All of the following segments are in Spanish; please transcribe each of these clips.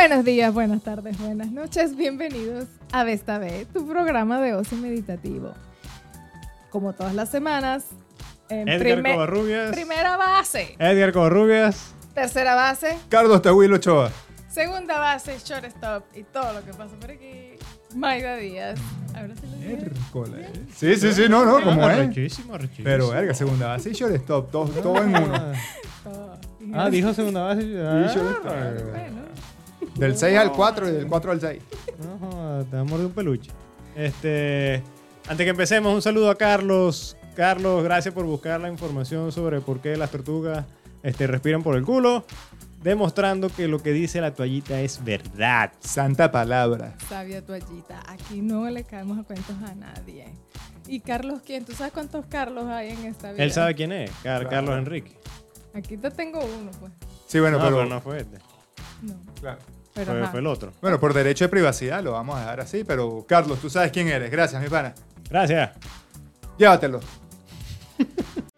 Buenos días, buenas tardes, buenas noches. Bienvenidos a Vesta B, tu programa de ocio meditativo. Como todas las semanas, en Edgar prime- Covarrubias. primera base, Edgar Covarrubias. tercera base, Carlos Tahuil Ochoa. segunda base, shortstop y todo lo que pasa por aquí. Maida Díaz. Ahora sí lo dije. Miércoles. Sí, sí, sí, no, no, como es. Arrechísimo, arrechísimo. Pero, verga, segunda base y shortstop, todo, todo en uno. Ah, Todo. Ah, dijo segunda base. Ah, yo lo- Bueno, Del 6 al 4 y del 4 al 6. No, joda, te amor de un peluche. Este, antes que empecemos, un saludo a Carlos. Carlos, gracias por buscar la información sobre por qué las tortugas este, respiran por el culo, demostrando que lo que dice la toallita es verdad. Santa palabra. sabia toallita. Aquí no le caemos a cuentos a nadie. ¿Y Carlos quién? ¿Tú sabes cuántos Carlos hay en esta vida? Él sabe quién es, Car- Claro. Carlos Enrique. Aquí te tengo uno, pues. Sí, bueno, no, pero. pero no fue este, No, claro. Pero fue, ajá. fue el otro. Bueno, por derecho de privacidad lo vamos a dejar así, pero Carlos, tú sabes quién eres. Gracias, mi pana. Gracias. Llévatelo.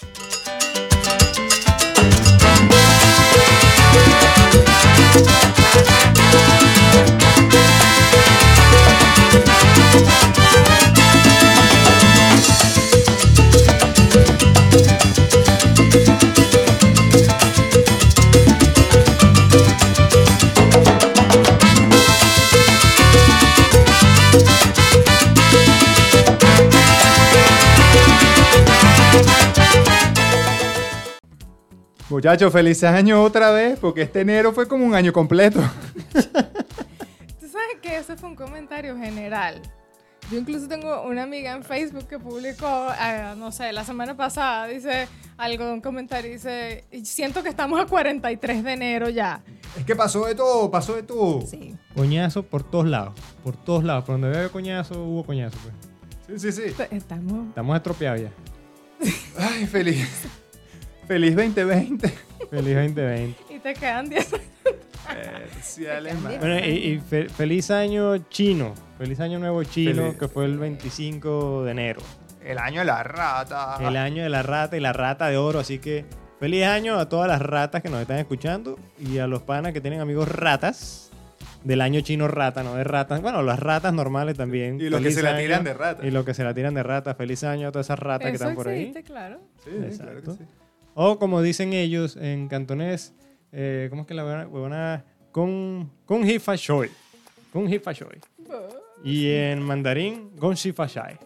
Muchachos, feliz año otra vez, porque este enero fue como un año completo. Tú sabes que eso fue un comentario general. Yo incluso tengo una amiga en Facebook que publicó, eh, no sé, la semana pasada, dice algo, un comentario, dice, siento que estamos a 43 de enero ya. Es que pasó de todo, pasó de todo. Sí. Coñazo por todos lados. Por todos lados. Por donde veo coñazo, hubo coñazo. Pues. Sí, sí, sí. Estamos... Estamos estropeados ya. Ay, feliz. Feliz 2020. Feliz 2020. Y te quedan 10 Terciales, Te man. Bueno, y, y fe- feliz año chino. Feliz año nuevo chino, Feliz. que fue el 25 de enero. El año de la rata. El año de la rata y la rata de oro. Así que feliz año a todas las ratas que nos están escuchando y a los panas que tienen amigos ratas. Del año chino rata, no de ratas. Bueno, las ratas normales también. Y los que se la tiran de rata. Y los que se la tiran de rata. Feliz año a todas esas ratas que están por ahí. existe, claro. Sí, claro que sí. O como dicen ellos en cantonés, eh, ¿cómo es que la huevona-? Con, con hifa shoy. Con hifa shoy. Y en mandarín, gon shifa shai.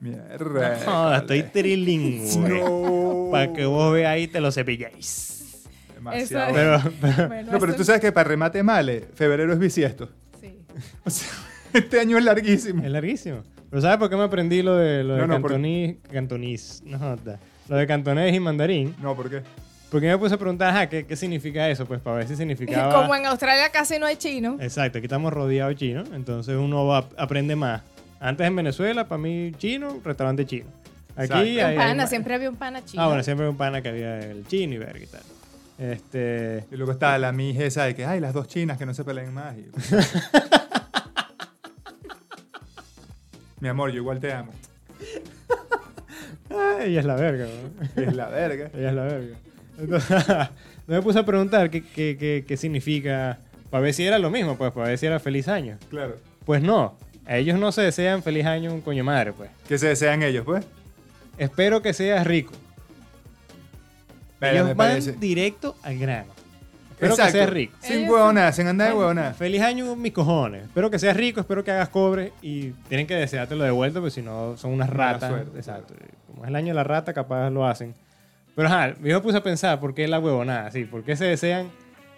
Mierda. Joda, estoy trilingüe. No. Para que vos veáis y te lo cepilláis. Demasiado. Pero, pero- Bueno, no, pero tú sabes que para remate male, febrero es bisiesto. Sí. O sea, este año es larguísimo. es larguísimo. Pero ¿sabes por qué me aprendí lo de, lo de No, no, por- cantonís? Cantonís. No. Lo de cantonés y mandarín. No, ¿por qué? Porque me puse a preguntar, ajá, ¿qué, qué significa eso? Pues para ver si significaba... Como en Australia casi no hay chino. Exacto, aquí estamos rodeados de chinos, entonces uno va, aprende más. Antes en Venezuela, para mí, chino, restaurante chino. Aquí hay, pana, siempre había un pana chino. Ah, bueno, siempre un pana que había el chino y verga y tal. Este. Y luego está la mija esa de que, ay, las dos chinas que no se peleen más. y- Mi amor, yo igual te amo. Ah, ella es la verga, ¿no? Es la verga. Ella es la verga. Entonces, me puse a preguntar qué, qué, qué, qué significa. Para ver si era lo mismo, pues, para ver si era feliz año. Claro. Pues no, a ellos no se desean feliz año un coño madre, pues. Que se desean ellos, pues. Espero que seas rico. Ellos van parece. directo al grano. Espero Exacto. que seas rico. Sin huevonadas, sin andar de huevonadas. Feliz año, mis cojones. Espero que seas rico, espero que hagas cobre y tienen que deseártelo de vuelta, porque si no son unas Mala ratas. suerte, Exacto. Como es el año de la rata, capaz lo hacen. Pero ajá, yo me puse a pensar, ¿por qué la huevonada? Sí, ¿por qué se desean?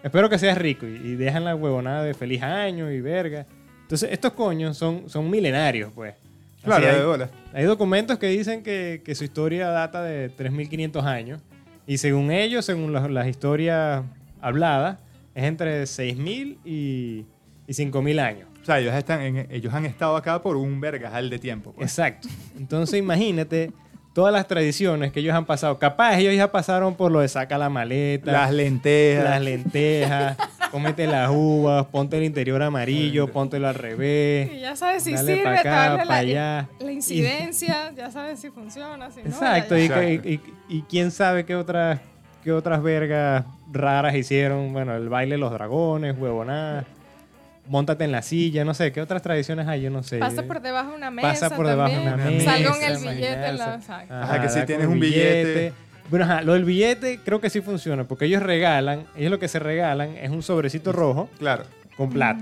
Espero que seas rico y, y dejan la huevonada de feliz año y verga. Entonces, estos coños son, son milenarios, pues. Así Claro, hay- de bola. hay documentos que dicen que, que su historia data de 3.500 años. Y según ellos, según las, las historias habladas, es entre 6.000 y, y 5.000 años. O sea, ellos, están en- ellos han estado acá por un vergajal de tiempo. Pues. Exacto. Entonces imagínate todas las tradiciones que ellos han pasado. Capaz ellos ya pasaron por lo de saca la maleta, Las lentejas. las lentejas, cómete las uvas, ponte el interior amarillo, póntelo al revés. Y ya sabes si Dale sirve, pa' acá, te darle pa' la, allá. la incidencia, ya sabes si funciona, si no. Exacto, ya- y, ya- y- y- y quién sabe qué otras qué otras vergas raras hicieron. Bueno, el baile de los dragones, huevonadas. Móntate en la silla, no sé, ¿qué otras tradiciones hay? Yo no sé. Pasa por debajo de una mesa. Pasa por debajo de una mesa. Salga con el billete. en la- exacto. Ajá, que si tienes un billete. Bueno, ajá, lo del billete creo que sí funciona, porque ellos regalan, ellos lo que se regalan es un sobrecito rojo Claro. con plata.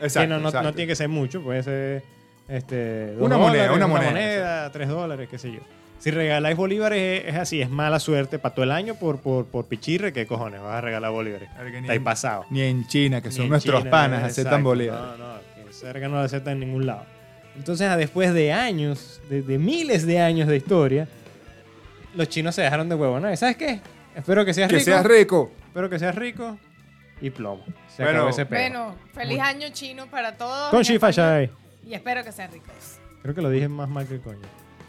Exacto. que no, no, exacto. no tiene que ser mucho, puede ser este, Una moneda, dólares, una moneda, tres dólares, qué sé yo. Si regaláis bolívares es, es así, es mala suerte para todo el año por, por, por pichirre, ¿qué cojones vas a regalar bolívares? Que Estáis en- pasado. Ni en China, que Ni son nuestros China, panas, exacto. aceptan bolívares. No, no, que cerca no lo aceptan en ningún lado. Entonces, después de años, de, de miles de años de historia, los chinos se dejaron de huevonar. ¿Sabes qué? Espero que seas Que rico. seas rico. Espero que seas rico y plomo. Se Bueno, acabó ese pedo. Bueno, feliz año chino para todos. Con Shifa. Y espero que sean ricos. Creo que lo dije más mal que el coño.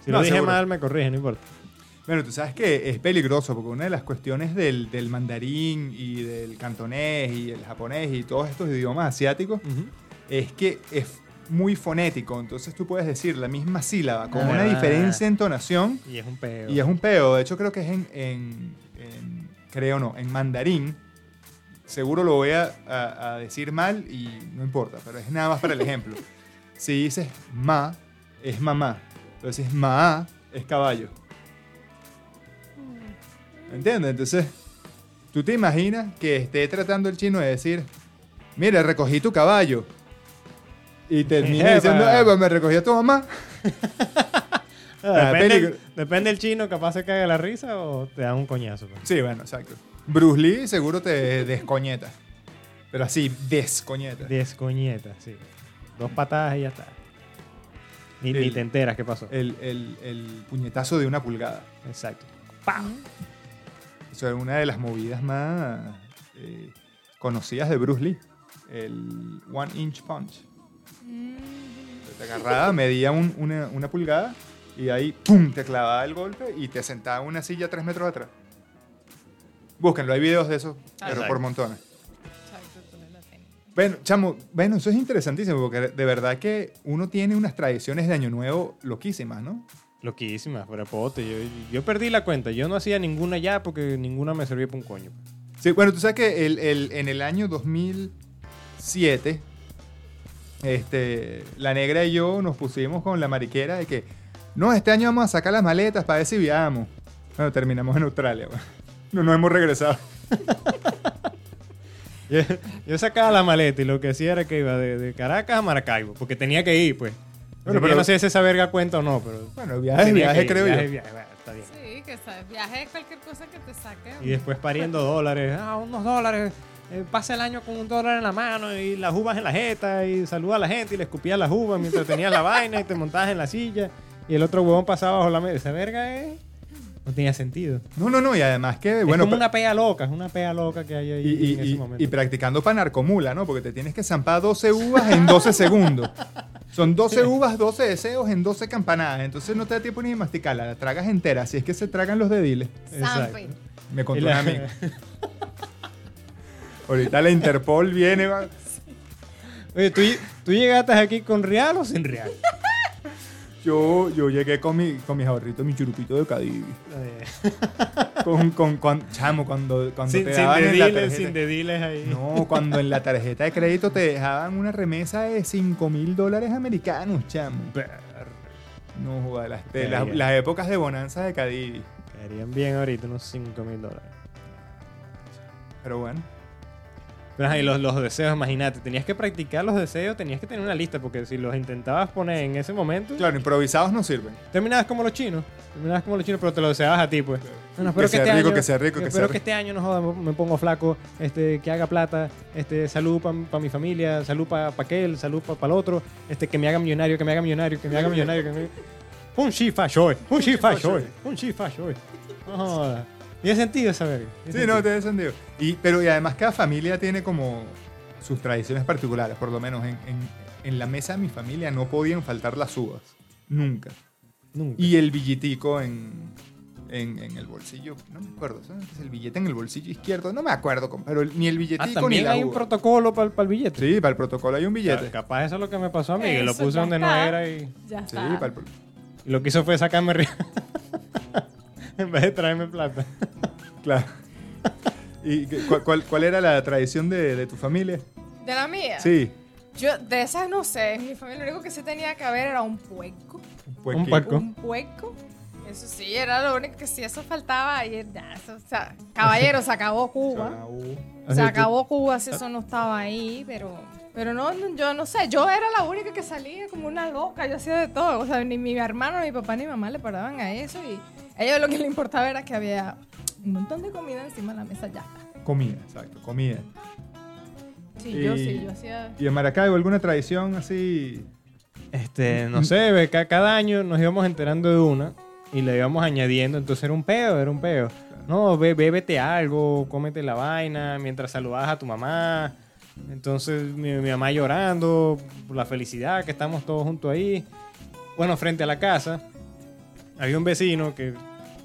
Si No, lo dije seguro. mal, me corrige, no importa. Bueno, tú sabes que es peligroso porque una de las cuestiones del, del mandarín y del cantonés y el japonés y todos estos idiomas asiáticos es que es muy fonético. Entonces tú puedes decir la misma sílaba con Ah. una diferencia de entonación Y es un pedo. y es un peo. De hecho, creo que es en, en- en- creo no, en mandarín. Seguro lo voy a, a- a decir mal y no importa, pero es nada más para el ejemplo. Si dices ma, es mamá. Pero si es ma, es caballo. ¿Entiendes? Entonces, tú te imaginas que esté tratando el chino de decir, mira, recogí tu caballo. Y termina diciendo, Eva, me recogí a tu mamá. Ah, depende, depende del chino, capaz se caga la risa o te da un coñazo. pues. Sí, bueno, exacto. Bruce Lee seguro te descoñeta. Pero así, descoñeta. Diez coñetas, sí. Dos patadas y ya está. Ni, ni te enteras qué pasó. El, el- el puñetazo de una pulgada. Exacto. Eso es una de las movidas más eh, conocidas de Bruce Lee. El One Inch Punch. Te agarraba, medía un- una, una pulgada y ahí, ¡pum!, te clavaba el golpe y te sentaba en una silla tres metros atrás. Búsquenlo, hay videos de eso, pero Exacto. por montones. Bueno, chamo, bueno, eso es interesantísimo porque de verdad que uno tiene unas tradiciones de Año Nuevo loquísimas, ¿no? Loquísimas, fuera pote. Yo, yo perdí la cuenta. Yo no hacía ninguna ya porque ninguna me servía para un coño. Sí, bueno, tú sabes que el- el- en el año 2007, este, la negra y yo nos pusimos con la mariquera de que, no, este año vamos a sacar las maletas para ver si viajamos. Bueno, terminamos en Australia, bueno. no nos hemos regresado. Yo, yo sacaba la maleta y lo que hacía era que iba de, de Caracas a Maracaibo, porque tenía que ir, pues. Bueno, pero- yo no sé si esa verga cuenta o no, pero. Bueno, viaje, viaje, ir, creo viaje, yo. viaje, bueno, está bien. Sí, que sabes, viaje es cualquier cosa que te saque. Y después pariendo dólares. Ah, unos dólares. eh, pasa el año con un dólar en la mano y las uvas en la jeta y saluda a la gente y le escupía las uvas mientras tenías la vaina y te montabas en la silla y el otro huevón pasaba bajo la mesa. Esa verga es... No tenía sentido. No, no, no, y además que, es bueno, como pa- una pea loca, es una pea loca que hay ahí y, y- en ese y- momento. y practicando para narcomula, ¿no? Porque te tienes que zampar 12 uvas en 12 segundos. Son 12 uvas, 12 deseos en 12 campanadas. Entonces no te da tiempo ni de masticarla, la tragas entera. Así es que se tragan los dediles. Zampe. Me contó Y la- un amigo. Ahorita la Interpol viene. va- Oye, ¿tú, ¿tú llegaste aquí con real o sin real? Yo, yo llegué con, mi, con mis ahorritos, mi churupito de Cadivi. Con, con, con- chamo, cuando, cuando sin, te sin daban en la dediles, tarjeta- sin dediles ahí. No, cuando en la tarjeta de crédito te dejaban una remesa de 5 mil dólares americanos, chamo. No, joda, las, las épocas de bonanza de Cadivi. Caerían bien ahorita unos 5 mil dólares. Pero bueno. Pero ahí los, los deseos, imagínate, tenías que practicar los deseos, tenías que tener una lista, porque si los intentabas poner en ese momento, Claro, improvisados no sirven. terminabas como los chinos. Terminabas como los chinos, pero te lo deseabas a ti, pues. Bueno, espero Que sea este rico, año- que sea rico, que espero sea que este año no joda, me, pongo flaco, este, que haga plata, este, salud para mi familia, salud para aquel, salud para el otro, este, que me haga millonario, que me haga millonario, que me haga millonario, que me... Un shifa shoy, un shifa shoy, un shifa shoy. No joda. Tiene sentido esa verga. Sí, sentido. no, tiene sentido. Y, pero y además cada familia tiene como sus tradiciones particulares. Por lo menos en, en- en la mesa de mi familia no podían faltar las uvas. Nunca. Nunca. Y el billetico en, en, en el bolsillo. No me acuerdo. ¿sabes? El billete en el bolsillo izquierdo. No me acuerdo. Pero ni el Ah, billetico ni también la hay un protocolo para el billete. Sí, para el protocolo hay un billete. Capaz eso es lo que me pasó a mí, que lo puse donde no está. era y, Ya Sí, está. para el y lo que hizo fue sacarme río. en vez de traerme plata. Claro. ¿Y cuál, cuál- cuál era la tradición de, de tu familia? ¿De la mía? Sí. Yo, de esas no sé. En mi familia lo único que sí tenía que haber era un puerco. Un puerco. Un puerco. Eso sí, era lo único que si eso faltaba ayer, ya, eso, o sea, caballero, se acabó Cuba. Se Así acabó Cuba si eso no estaba ahí, pero, pero no, no, yo no sé, yo era la única que salía como una loca, yo hacía de todo, o sea, ni mi hermano, ni mi papá, ni mi mamá le paraban a eso y a ellos lo que les importaba era que había un montón de comida encima de la mesa ya. Comida, exacto, comida. Sí, yo Y- sí, yo hacía... ¿Y en Maracaibo alguna tradición así? Este, no sé, ve, ca- cada año nos íbamos enterando de una y le íbamos añadiendo, entonces era un peo, era un peo. No, bé- bébete algo, cómete la vaina mientras saludabas a tu mamá. Entonces mi, mi mamá llorando por la felicidad que estamos todos juntos ahí. Bueno, frente a la casa había un vecino que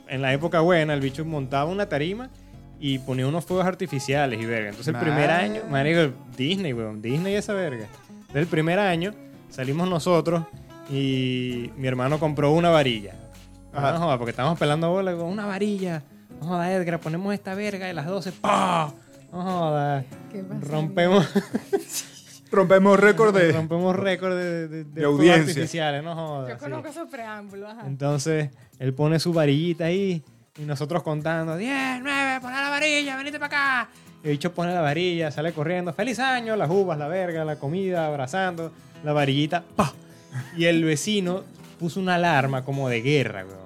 en la época buena el bicho montaba una tarima y ponía unos fuegos artificiales y verga. Entonces el primer Madre. año, marico, Disney, weón, Disney esa verga. Entonces el primer año salimos nosotros y mi hermano compró una varilla. Ajá. No joda, porque estábamos pelando bola con una varilla. No joda, Edgar, ponemos esta verga de las 12. ¡Pah! No joda. ¿Qué pasa? Rompemos, Rompemos récord de... rompemos récord de, de, de fuegos audiencia. artificiales, no joda. Yo sí. conozco esos preámbulos, ajá. Entonces, él pone su varillita ahí y nosotros contando, 10, 9, pon la varilla, venite para acá. Y el bicho pone la varilla, sale corriendo, feliz año, las uvas, la verga, la comida, abrazando, la varillita, ¡pah! Y el vecino puso una alarma como de guerra, weón.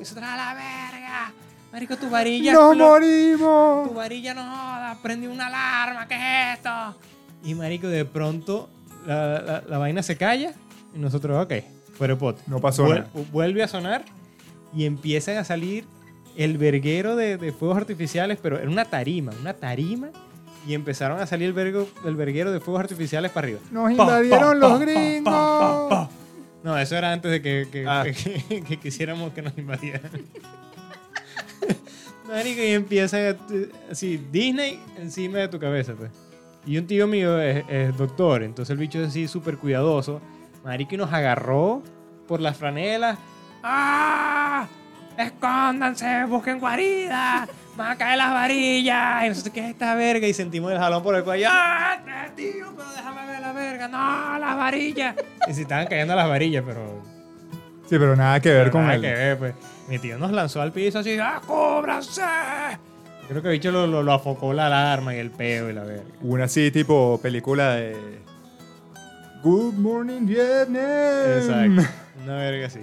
Y se trae la verga. Marico, tu varilla ¡Nos explo- morimos! tu varilla no joda, prende una alarma, ¿qué es esto? Y marico, de pronto la, la- la vaina se calla y nosotros, ok, fuera de pote. No pasó Vuel- nada. Vuelve a sonar y empiezan a salir el verguero de, de fuegos artificiales, pero era una tarima, una tarima. Y empezaron a salir el, vergo, el verguero de fuegos artificiales para arriba. ¡Nos invadieron pa, los pa, pa, gringos! pa, pa. No, eso era antes de que, que- Ah. que- que quisiéramos que nos invadieran. Marico, y empieza así, Disney encima de tu cabeza, pues. Y un tío mío es, es doctor, entonces el bicho es así súper cuidadoso. Marico, y nos agarró por las franelas. ¡Ah! ¡Escóndanse! ¡Busquen guarida! ¡Van a caer las varillas! Y nosotros, ¿qué es esta verga? Y sentimos el jalón por el cuello. ¡Ah! tío! Pero déjame ver la verga. ¡No! ¡Las varillas! Y se estaban cayendo las varillas, pero Sí, pero nada que ver pero con nada él. que ver, pues. Mi tío nos lanzó al piso así, ¡ah, cóbranse! Creo que el bicho lo, lo, lo afocó la alarma y el peo y la verga. Una así tipo película de... Good Morning Vietnam. Exacto. Una verga así.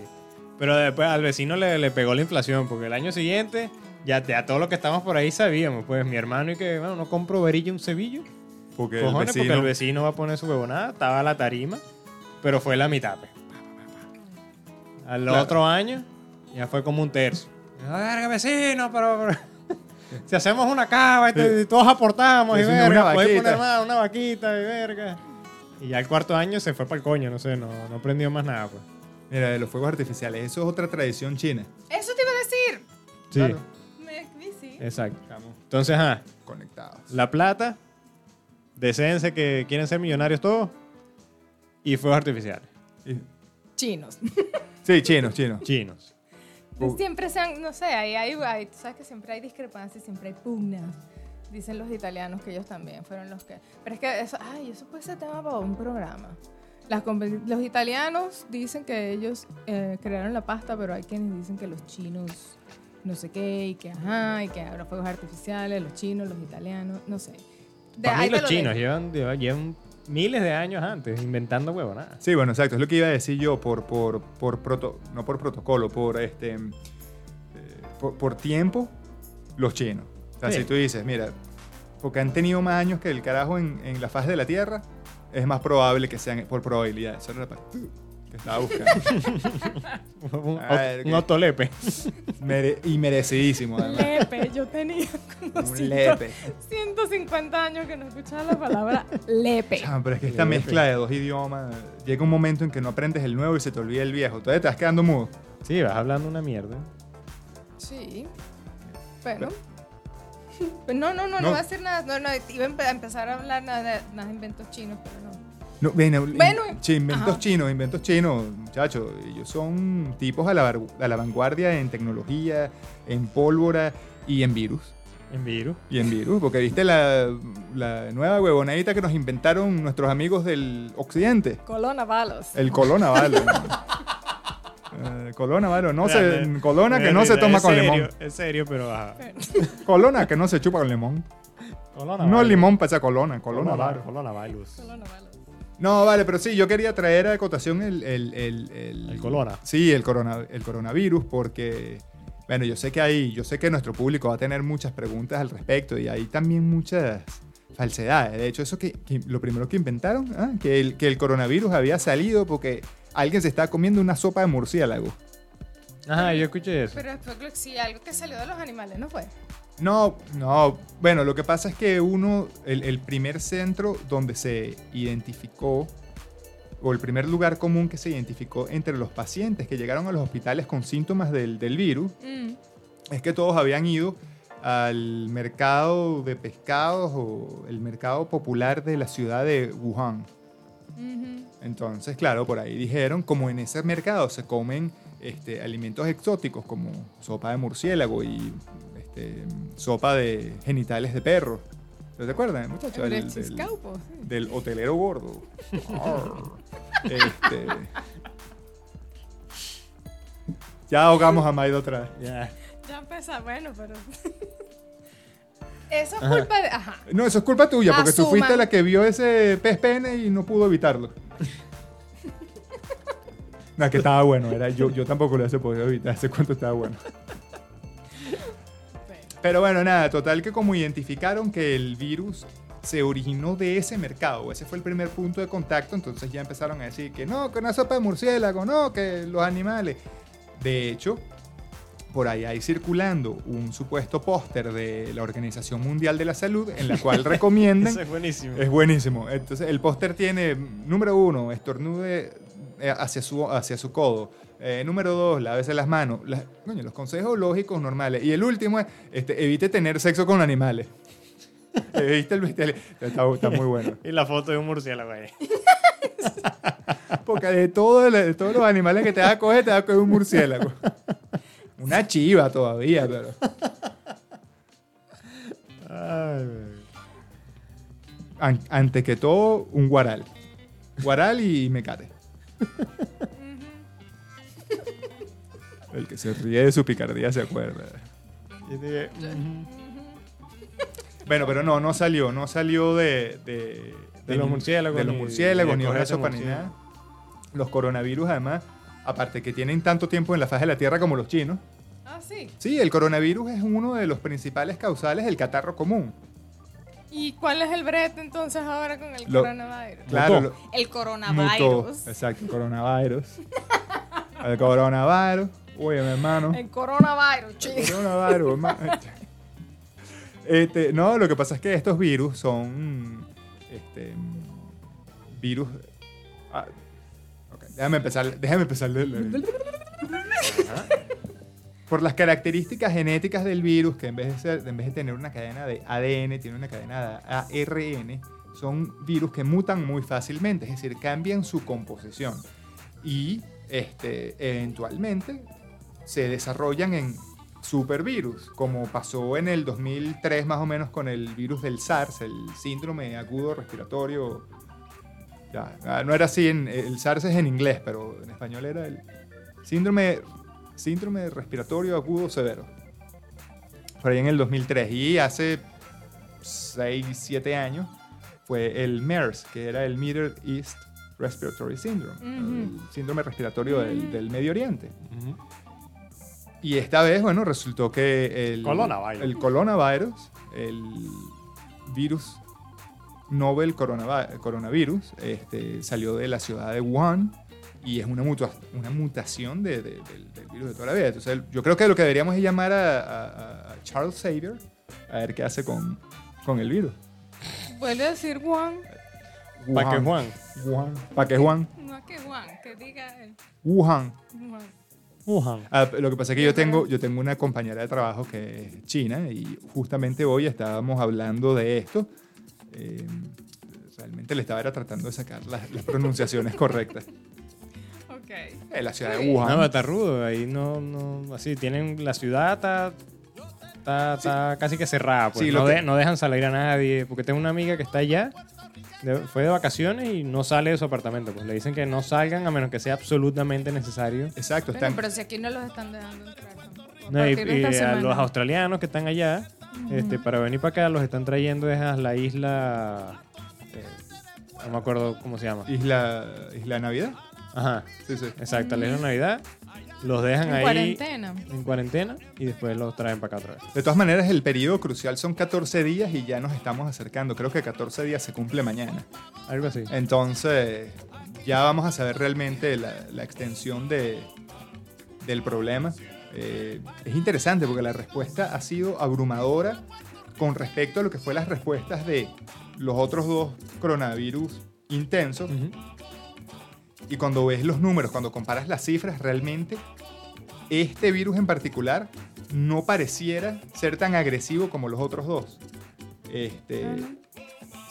Pero después al vecino le, le pegó la inflación, porque el año siguiente, ya, ya todo lo que estamos por ahí sabíamos. Pues mi hermano y que, bueno, no compro varilla un cebillo. Porque el vecino... porque el vecino va a poner su huevonada, estaba la tarima, pero fue la mitad. pues. Al Claro. otro año, ya fue como un tercio. A verga, vecino, pero. pero- si hacemos una cava y, te- Sí. y todos aportamos y verga, vaquita. poner más, una vaquita y verga. Y ya el cuarto año se fue para el coño, no sé, no, no aprendió más nada, pues. Mira, de los fuegos artificiales. Eso es otra tradición china. Eso te iba a decir. Sí, Claro. Me, sí. exacto. Estamos Entonces, ajá, conectados. la plata, descense que quieren ser millonarios todos, y fuegos artificiales, Y- Chinos. Sí, chinos, chinos. chinos. Siempre se han, no sé, ahí hay, hay- tú sabes que siempre hay discrepancias, siempre hay pugnas. Dicen los italianos que ellos también fueron los que... Pero es que eso, ay, eso puede ser tema para un programa. Las los italianos dicen que ellos eh, crearon la pasta, pero hay quienes dicen que los chinos no sé qué, y que ajá, y que habrá fuegos artificiales, los chinos, los italianos, no sé. De- Para mí los lo chinos llevan, llevan miles de años antes inventando huevonadas. Sí, bueno, exacto. Es lo que iba a decir yo por, por, por proto, no por protocolo, por este, eh, por, por tiempo, los chinos. O sea, Sí. si tú dices, mira, porque han tenido más años que el carajo en, en la faz de la Tierra, es más probable que sean por probabilidad. Eso era la estaba buscando. Un, A ver, un. Mere- y merecidísimo, además. Lepe, yo tenía como Un ciento- lepe. 150 años que no escuchaba la palabra lepe. Chamo, pero es que esta Lepe. mezcla de dos idiomas, llega un momento en que no aprendes el nuevo y se te olvida el viejo. Todavía te vas quedando mudo. Sí, vas hablando una mierda. Sí. Bueno. Pues no, no, no, no, No. voy a decir nada. No, no, iba a empe- a empezar a hablar nada de más inventos chinos, pero no. No, Bueno, sí, inventos ajá. chinos, inventos chinos, muchachos. Ellos son tipos a la, var- a la vanguardia en tecnología, en pólvora y en virus. En virus. y en virus, porque viste la, la nueva huevonadita que nos inventaron nuestros amigos del occidente. Coronavirus. El colonavalo. Eh, colonavalo, no se, colona que no se toma con serio, limón. Es serio, pero ajá. Colona que no se chupa con limón. Colona No limón para esa colona, Colona colona virus. Colona virus. Coronavirus. No, vale, pero sí, yo quería traer a cotación el... El, el, el, El corona. Sí, el, corona, el coronavirus, porque, bueno, yo sé que hay, yo sé que nuestro público va a tener muchas preguntas al respecto y hay también muchas falsedades. De hecho, eso que, que lo primero que inventaron, ¿ah? que, el, que el coronavirus había salido porque alguien se estaba comiendo una sopa de murciélago. Ajá, yo escuché eso. Pero fue sí, algo que salió de los animales, ¿no fue? No, no, bueno, lo que pasa es que uno, el, el primer centro donde se identificó, o el primer lugar común que se identificó entre los pacientes que llegaron a los hospitales con síntomas del, del virus, Mm. es que todos habían ido al mercado de pescados o el mercado popular de la ciudad de Wuhan. Entonces, claro, por ahí dijeron, como en ese mercado se comen este, alimentos exóticos como sopa de murciélago y este, sopa de genitales de perro. ¿Te acuerdas, muchachos? El Del, del- chiscaupo, sí. del hotelero gordo. Este, ya ahogamos a Maido otra vez. Ya. Ya empezó, bueno, pero... Eso es Ajá. culpa de... Ajá. No, eso es culpa tuya, porque tú fuiste la que vio ese pez pene y no pudo evitarlo. No, que estaba bueno. Era, yo, yo tampoco lo hubiese podido evitar. Hace cuánto estaba bueno. Pero bueno, nada, total que como identificaron que el virus se originó de ese mercado, ese fue el primer punto de contacto, entonces ya empezaron a decir que no, que una sopa de murciélago, no, que los animales. De hecho, por ahí hay circulando un supuesto póster de la Organización Mundial de la Salud en la cual recomiendan Eso es buenísimo. es buenísimo. Entonces, el póster tiene, número uno, estornude eh, hacia su, hacia su codo. Eh, número dos, lávese las manos. Las- coño, los consejos lógicos normales. Y el último es, este, evite tener sexo con animales. Evite el bestial. Está, está muy bueno. Y la foto de un murciélago ahí. Porque de, todo, de todos los animales que te va a coger, te va a coger un murciélago. Una chiva todavía, pero... Ay, güey. an- antes que todo, un guaral. Guaral y mecate. El que se ríe de su picardía se acuerda. Y dije, ujú. Bueno, pero no, no salió, no salió de... De, De los murciélagos, De los ni- murciélagos, ni ni cogerse sopa, ni murciélago. nada. Los coronavirus, además, aparte que tienen tanto tiempo en la faz de la Tierra como los chinos. Ah, sí. Sí, el coronavirus es uno de los principales causales del catarro común. ¿Y cuál es el brete entonces ahora con el Lo- coronavirus? Claro, lo- El mutó. coronavirus. Exacto, coronavirus. el coronavirus. Oye, mi hermano. El coronavirus, chicos. Coronavirus, hermano. Este, no, lo que pasa es que estos virus son este, virus. ah, déjame empezar. Déjame empezar. Por las características genéticas del virus, que en vez, de ser- en vez de tener una cadena de ADN, tiene una cadena de ARN, son virus que mutan muy fácilmente, es decir, cambian su composición. Y este, eventualmente se desarrollan en supervirus, como pasó en el 2003 más o menos con el virus del SARS, el síndrome agudo respiratorio. Ya, ah, no era así, en, el SARS es en inglés, pero en español era el síndrome, síndrome respiratorio agudo severo. Por ahí en el 2003. Y hace 6, 7 años fue el MERS, que era el Middle East Respiratory Syndrome, el síndrome respiratorio del, del Medio Oriente. Ujú. Y esta vez, bueno, resultó que el Coronavirus. el coronavirus, el virus novel coronavi- coronavirus, este, salió de la ciudad de Wuhan y es una, mutua- una mutación de- de- del, del virus de toda la vida. Entonces, yo creo que lo que deberíamos es llamar a, a- a Charles Xavier a ver qué hace con, con el virus. Vuelve a decir Juan. Pa' que Juan. Wuhan. ¿Para qué Juan? No es que Juan, que diga el Wuhan. Juan. Wuhan. Ah, lo que pasa es que yo tengo, yo tengo una compañera de trabajo que es china y justamente hoy estábamos hablando de esto. Eh, realmente le estaba era tratando de sacar las, las pronunciaciones correctas. Ok. En la ciudad de No, Wuhan. está rudo. Ahí no, no. Así, tienen la ciudad, está está, está casi que cerrada. Pues. Sí, no, que- de- no dejan salir a nadie. Porque tengo una amiga que está allá, de- fue de vacaciones y no sale de su apartamento. Pues le dicen que no salgan a menos que sea absolutamente necesario. Exacto, Bueno, están... pero si aquí no los están dejando entrar. A No, y, a los australianos que están allá, este, para venir para acá, los están trayendo desde la isla. eh, no me acuerdo cómo se llama. Isla, Isla Navidad. Ajá, Sí, sí. exacto, la isla de Navidad. Los dejan En ahí cuarentena. en cuarentena y después los traen para acá otra vez. De todas maneras, el periodo crucial son 14 días y ya nos estamos acercando. Creo que 14 días se cumple mañana. Algo así. Entonces, ya vamos a saber realmente la, la extensión de, del problema. Eh, es interesante porque la respuesta ha sido abrumadora con respecto a lo que fue las respuestas de los otros dos coronavirus intensos. Y cuando ves los números, cuando comparas las cifras, realmente este virus en particular no pareciera ser tan agresivo como los otros dos. Este,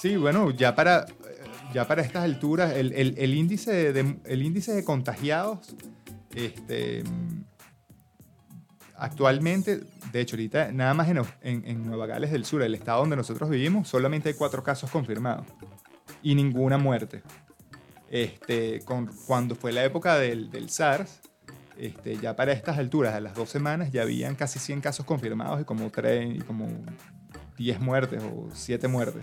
sí, bueno, ya para, ya para estas alturas, el, el- índice, de, el índice de contagiados, este, actualmente, de hecho, ahorita nada más en, en- en Nueva Gales del Sur, el estado donde nosotros vivimos, solamente hay cuatro casos confirmados y ninguna muerte. Este, con, cuando fue la época del, del SARS, este, ya para estas alturas, a las dos semanas, ya habían casi 100 casos confirmados y como, tres, y como 10 muertes o 7 muertes.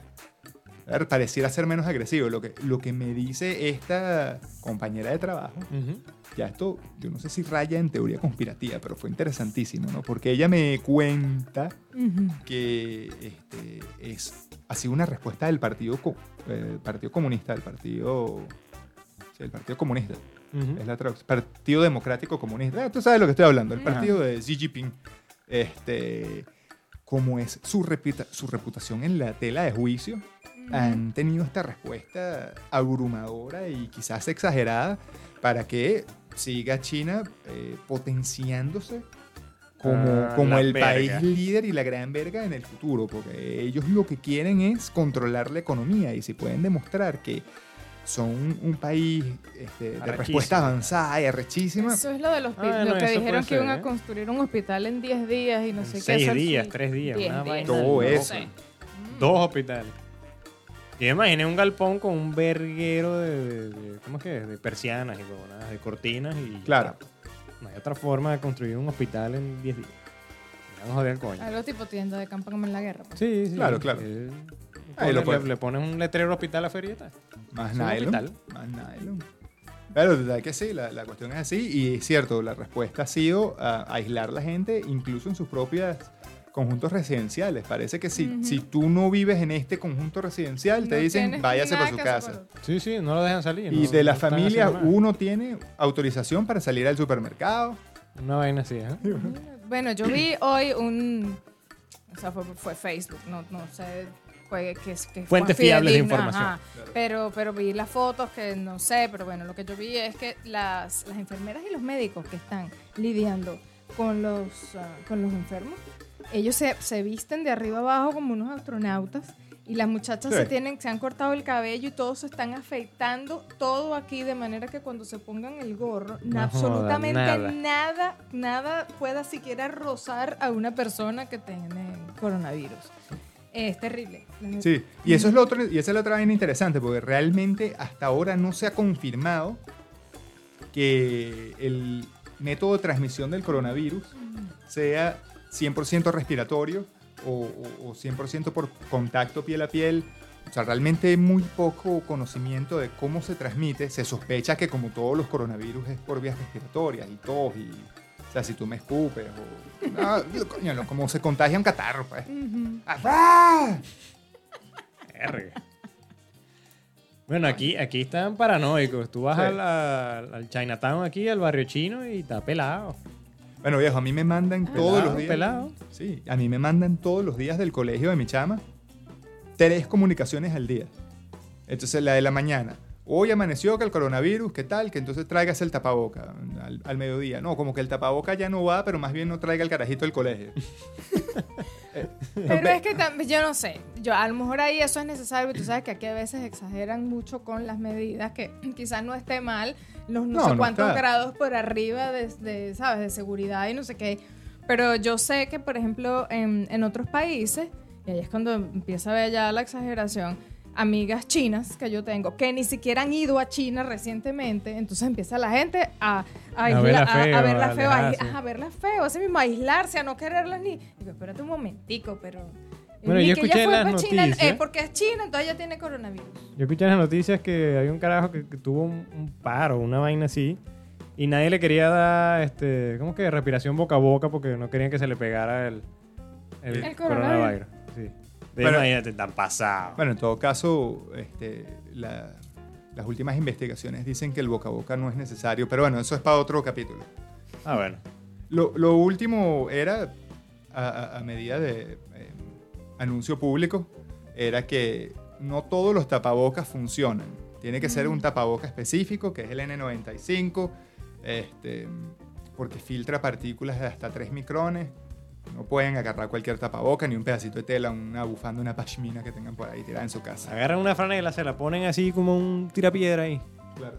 A ver, Pareciera ser menos agresivo. Lo que, lo que me dice esta compañera de trabajo, ya esto, yo no sé si raya en teoría conspirativa, pero fue interesantísimo, ¿no? Porque ella me cuenta que este, es, ha sido una respuesta del Partido, Co- eh, partido Comunista, del Partido, el Partido Comunista, Ujú. es la traducción, Partido Democrático Comunista, Ah, tú sabes lo que estoy hablando, el partido de Xi Jinping, este, como es su, reputa- su reputación en la tela de juicio, han tenido esta respuesta abrumadora y quizás exagerada para que siga China eh, potenciándose como, Ah, como el verga. país líder y la gran verga en el futuro, porque ellos lo que quieren es controlar la economía y si pueden demostrar que son un país este, de respuesta avanzada y arrechísima, Eso es lo de los Ah, lo no, que dijeron que iban ser, a ¿eh? construir un hospital en 10 días y no sé qué. Seis eso días, sí. tres días, 10 una días, vaina. Todo no eso. sé. Dos hospitales. Y me imaginé un galpón con un verguero de, de- de- ¿cómo es que? De persianas y de cortinas y... Claro. No hay otra forma de construir un hospital en 10 días. Me van a joder el coño. Algo tipo tienda de campo como en la guerra. pues. Sí, sí. Claro, claro. Eh, Ahí lo le, le pones un letrero hospital a ferieta. Más nylon. Más nylon. Pero de verdad que sí, la, la cuestión es así. Y es cierto, la respuesta ha sido a, aislar la gente incluso en sus propios conjuntos residenciales. Parece que si, Ujú. si tú no vives en este conjunto residencial, te No dicen tienes váyase para su casa. otro. Sí, sí, no lo dejan salir. Y no- de la no familia, uno tiene autorización para salir al supermercado. Una vaina así, ¿eh? Bueno, yo vi hoy un. O sea, fue, fue Facebook, no, no sé. Fue, que, que Fuentes fue fiables de información. ajá. Pero, pero vi las fotos que no sé, pero bueno, lo que yo vi es que las, las enfermeras y los médicos que están lidiando con los, ah, con los enfermos, ellos se, se visten de arriba abajo como unos astronautas y las muchachas Sí. se tienen se han cortado el cabello y todos se están afeitando todo aquí de manera que cuando se pongan el gorro No absolutamente joda, nada. nada nada pueda siquiera rozar a una persona que tiene coronavirus es terrible Sí, y eso es lo otro, y esa es la otra vaina interesante, porque realmente hasta ahora no se ha confirmado que el método de transmisión del coronavirus sea 100% respiratorio o, o- o 100% por contacto piel a piel. O sea, realmente hay muy poco conocimiento de cómo se transmite. Se sospecha que como todos los coronavirus es por vías respiratorias y tos y... O sea, si tú me escupes o... Ah, coño, lo- como se contagia un catarro, pues. ¡Ah! Verga. Bueno, aquí, aquí están paranoicos. Tú vas Sí. al, al, al Chinatown aquí, al barrio chino, y está pelado. Bueno, viejo, a mí me mandan todos Pelado, los días. pelado. Sí, a mí me mandan todos los días del colegio de mi chama tres comunicaciones al día. Entonces, la de la mañana. Hoy amaneció que el coronavirus, ¿qué tal? Que entonces traigas el tapaboca al, al mediodía. No, como que el tapaboca ya no va, pero más bien no traiga el carajito del colegio. Pero es que también, yo no sé, yo a lo mejor ahí eso es necesario, tú sabes que aquí a veces exageran mucho con las medidas, que quizás no esté mal, los no, No, sé no cuántos está. grados por arriba de, de, ¿sabes?, de seguridad y no sé qué, Pero yo sé que, por ejemplo, en, en otros países, y ahí es cuando empieza a ver ya la exageración, amigas chinas que yo tengo que ni siquiera han ido a China recientemente, entonces empieza la gente a, a, A verla a- a feo, verla a feo, a, verla feo, así mismo, a aislarse, a no quererlas ni. Digo, espérate un momentico, pero. Bueno, ni yo que escuché ella fue las China, noticias. eh, porque es China, entonces ella tiene coronavirus. Yo escuché en las noticias que hay un carajo que, que tuvo un, un paro, una vaina así, y nadie le quería dar, este, ¿cómo que? Respiración boca a boca porque no querían que se le pegara el, el, El coronavirus. Sí. De Pero- imagínate, tan pasado. Bueno, en todo caso, este, la- las últimas investigaciones dicen que el boca a boca no es necesario, pero bueno, eso es para otro capítulo. Ah, bueno. Lo, lo último era, a, a- a medida de eh, anuncio público, era que no todos los tapabocas funcionan. Tiene que ser un tapaboca específico, que es el N95, este, porque filtra partículas de hasta 3 micrones. No pueden agarrar cualquier tapaboca, ni un pedacito de tela, una bufanda, una pashmina que tengan por ahí tirada en su casa. Agarran una franela, se la ponen así como un tirapiedra ahí. Claro.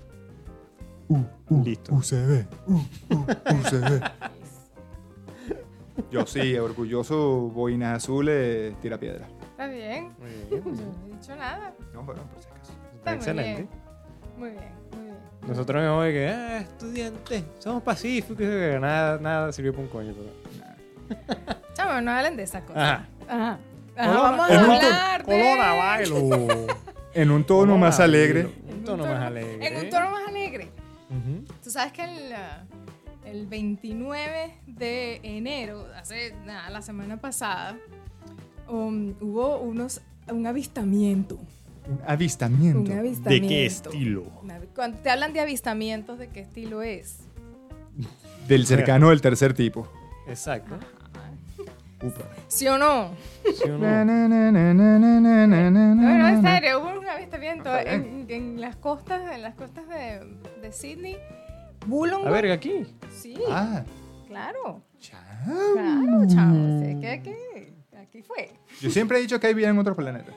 Listo. UCB. UCB. Yo sí, orgulloso, boina azul, eh, tira piedra. Está bien. Muy Yo bien. no he dicho nada. No, bueno, por si acaso. Está muy excelente. bien. Muy bien, muy bien. Nosotros nos de que, ah, estudiantes, somos pacíficos. Nada, nada sirvió para un coño. Pero... Chamo, no hablen de esa cosa. Ajá. Ajá. Ajá, Colona- vamos a en hablar de... Colona bailo. En un tono más alegre. bailo. Un tono más alegre. En un tono más alegre. Tú sabes que el, ah, el 29 de enero, hace nada, la semana pasada, um, hubo unos, un avistamiento. Un avistamiento. Un avistamiento. ¿De qué estilo? Cuando te hablan de avistamientos, ¿de qué estilo es? Del cercano del tercer tipo. Exacto. ¿Sí o no? No? no, en serio, hubo un avistamiento en, las costas, en las costas de, de Sydney. A ver, aquí. Sí. Ah. Claro. Chao. Claro, chao. Sé que aquí, aquí fue. Yo siempre he dicho que hay vida en otros planetas.